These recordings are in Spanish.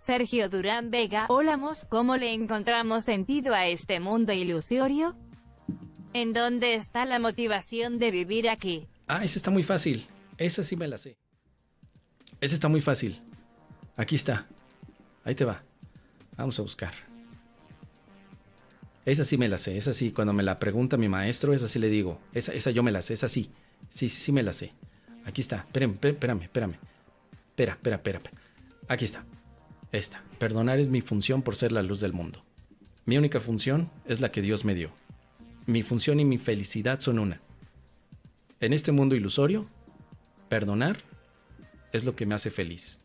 Sergio Durán Vega, hola Mos, ¿cómo le encontramos sentido a este mundo ilusorio? ¿En dónde está la motivación de vivir aquí? Ah, esa está muy fácil. Esa sí me la sé. Esa está muy fácil. Aquí está. Ahí te va. Vamos a buscar. Esa sí me la sé, esa sí. Cuando me la pregunta mi maestro, esa sí le digo. Esa, esa yo me la sé, esa sí. Sí, sí, sí me la sé. Aquí está. Espérame, espérame, espérame. Espera, espera, espera. Aquí está. Esta. Perdonar es mi función por ser la luz del mundo. Mi única función es la que Dios me dio. Mi función y mi felicidad son una. En este mundo ilusorio, perdonar es lo que me hace feliz.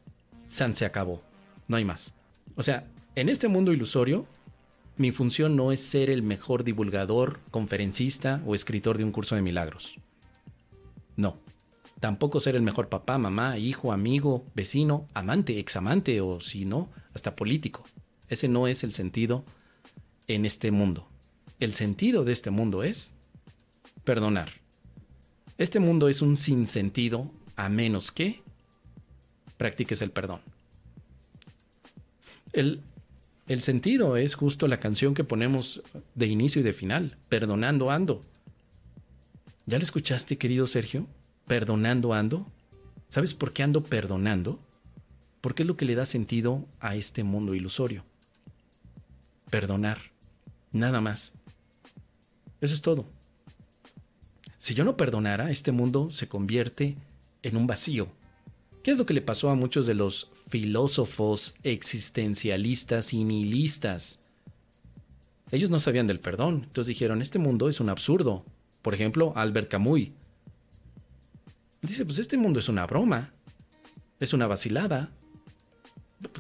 San se acabó. No hay más. O sea, en este mundo ilusorio, mi función no es ser el mejor divulgador, conferencista o escritor de un curso de milagros. No. Tampoco ser el mejor papá, mamá, hijo, amigo, vecino, amante, examante o si no, hasta político. Ese no es el sentido en este mundo. El sentido de este mundo es perdonar. Este mundo es un sinsentido a menos que practiques el perdón. El, el sentido es justo la canción que ponemos de inicio y de final, Perdonando Ando. ¿Ya la escuchaste, querido Sergio? Perdonando Ando. ¿Sabes por qué ando perdonando? Porque es lo que le da sentido a este mundo ilusorio. Perdonar. Nada más. Eso es todo. Si yo no perdonara, este mundo se convierte en un vacío. ¿Qué es lo que le pasó a muchos de los filósofos existencialistas y nihilistas. Ellos no sabían del perdón, entonces dijeron, este mundo es un absurdo. Por ejemplo, Albert Camus. Dice, pues este mundo es una broma, es una vacilada.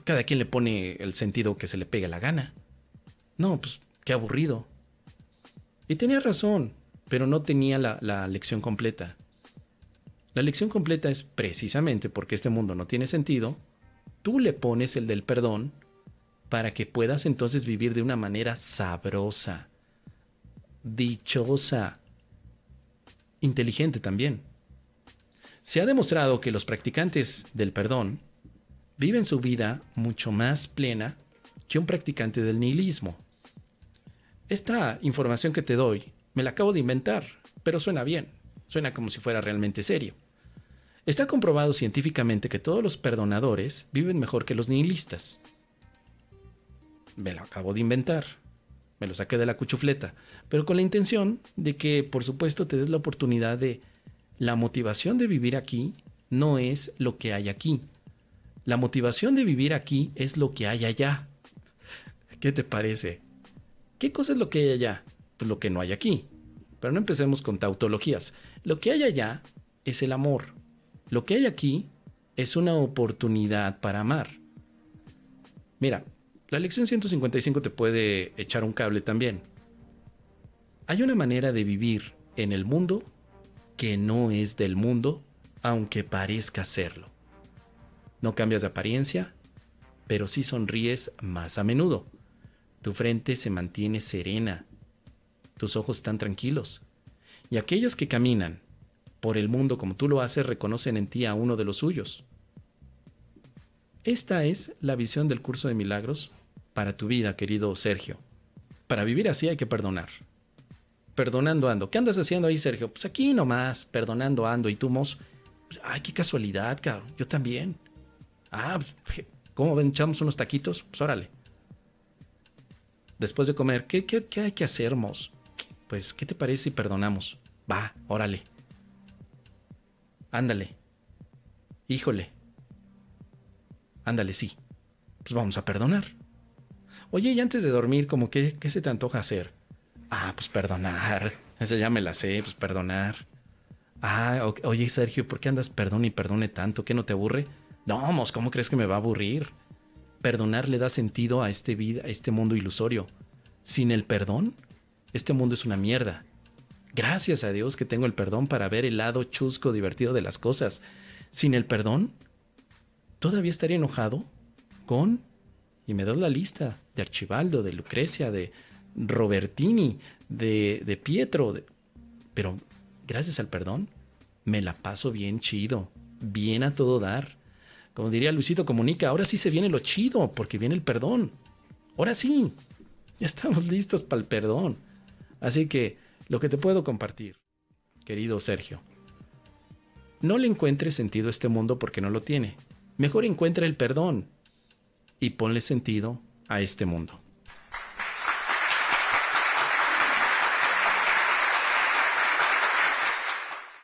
Cada quien le pone el sentido que se le pegue la gana. No, pues qué aburrido. Y tenía razón, pero no tenía la, la lección completa. La lección completa es precisamente porque este mundo no tiene sentido, tú le pones el del perdón para que puedas entonces vivir de una manera sabrosa, dichosa, inteligente también. Se ha demostrado que los practicantes del perdón viven su vida mucho más plena que un practicante del nihilismo. Esta información que te doy me la acabo de inventar, pero suena bien, suena como si fuera realmente serio. Está comprobado científicamente que todos los perdonadores viven mejor que los nihilistas. Me lo acabo de inventar. Me lo saqué de la cuchufleta. Pero con la intención de que, por supuesto, te des la oportunidad de... La motivación de vivir aquí no es lo que hay aquí. La motivación de vivir aquí es lo que hay allá. ¿Qué te parece? ¿Qué cosa es lo que hay allá? Pues lo que no hay aquí. Pero no empecemos con tautologías. Lo que hay allá es el amor. Lo que hay aquí es una oportunidad para amar. Mira, la lección 155 te puede echar un cable también. Hay una manera de vivir en el mundo que no es del mundo, aunque parezca serlo. No cambias de apariencia, pero sí sonríes más a menudo. Tu frente se mantiene serena. Tus ojos están tranquilos. Y aquellos que caminan por el mundo como tú lo haces, reconocen en ti a uno de los suyos. Esta es la visión del curso de milagros para tu vida, querido Sergio. Para vivir así hay que perdonar. Perdonando ando. ¿Qué andas haciendo ahí, Sergio? Pues aquí nomás, perdonando ando. ¿Y tú, Mos? Pues, ay, qué casualidad, cabrón. Yo también. Ah, pues, ¿cómo ven? ¿Echamos unos taquitos? Pues órale. Después de comer, ¿qué, qué, qué hay que hacer, Mos? Pues, ¿qué te parece si perdonamos? Va, órale. Ándale. Híjole. Ándale, sí. Pues vamos a perdonar. Oye, y antes de dormir, como que, ¿qué se te antoja hacer? Ah, pues perdonar. Esa ya me la sé, pues perdonar. Ah, oye, Sergio, ¿por qué andas perdón y perdone tanto? ¿Qué no te aburre? No, vamos, ¿cómo crees que me va a aburrir? Perdonar le da sentido a este vida, a este mundo ilusorio. Sin el perdón, este mundo es una mierda. Gracias a Dios que tengo el perdón para ver el lado chusco divertido de las cosas. Sin el perdón, todavía estaría enojado con... Y me das la lista de Archibaldo, de Lucrecia, de Robertini, de, de Pietro. Pero gracias al perdón, me la paso bien chido, bien a todo dar. Como diría Luisito Comunica, ahora sí se viene lo chido, porque viene el perdón. Ahora sí, ya estamos listos para el perdón. Así que lo que te puedo compartir, querido Sergio, no le encuentres sentido a este mundo porque no lo tiene. Mejor encuentra el perdón y ponle sentido a este mundo.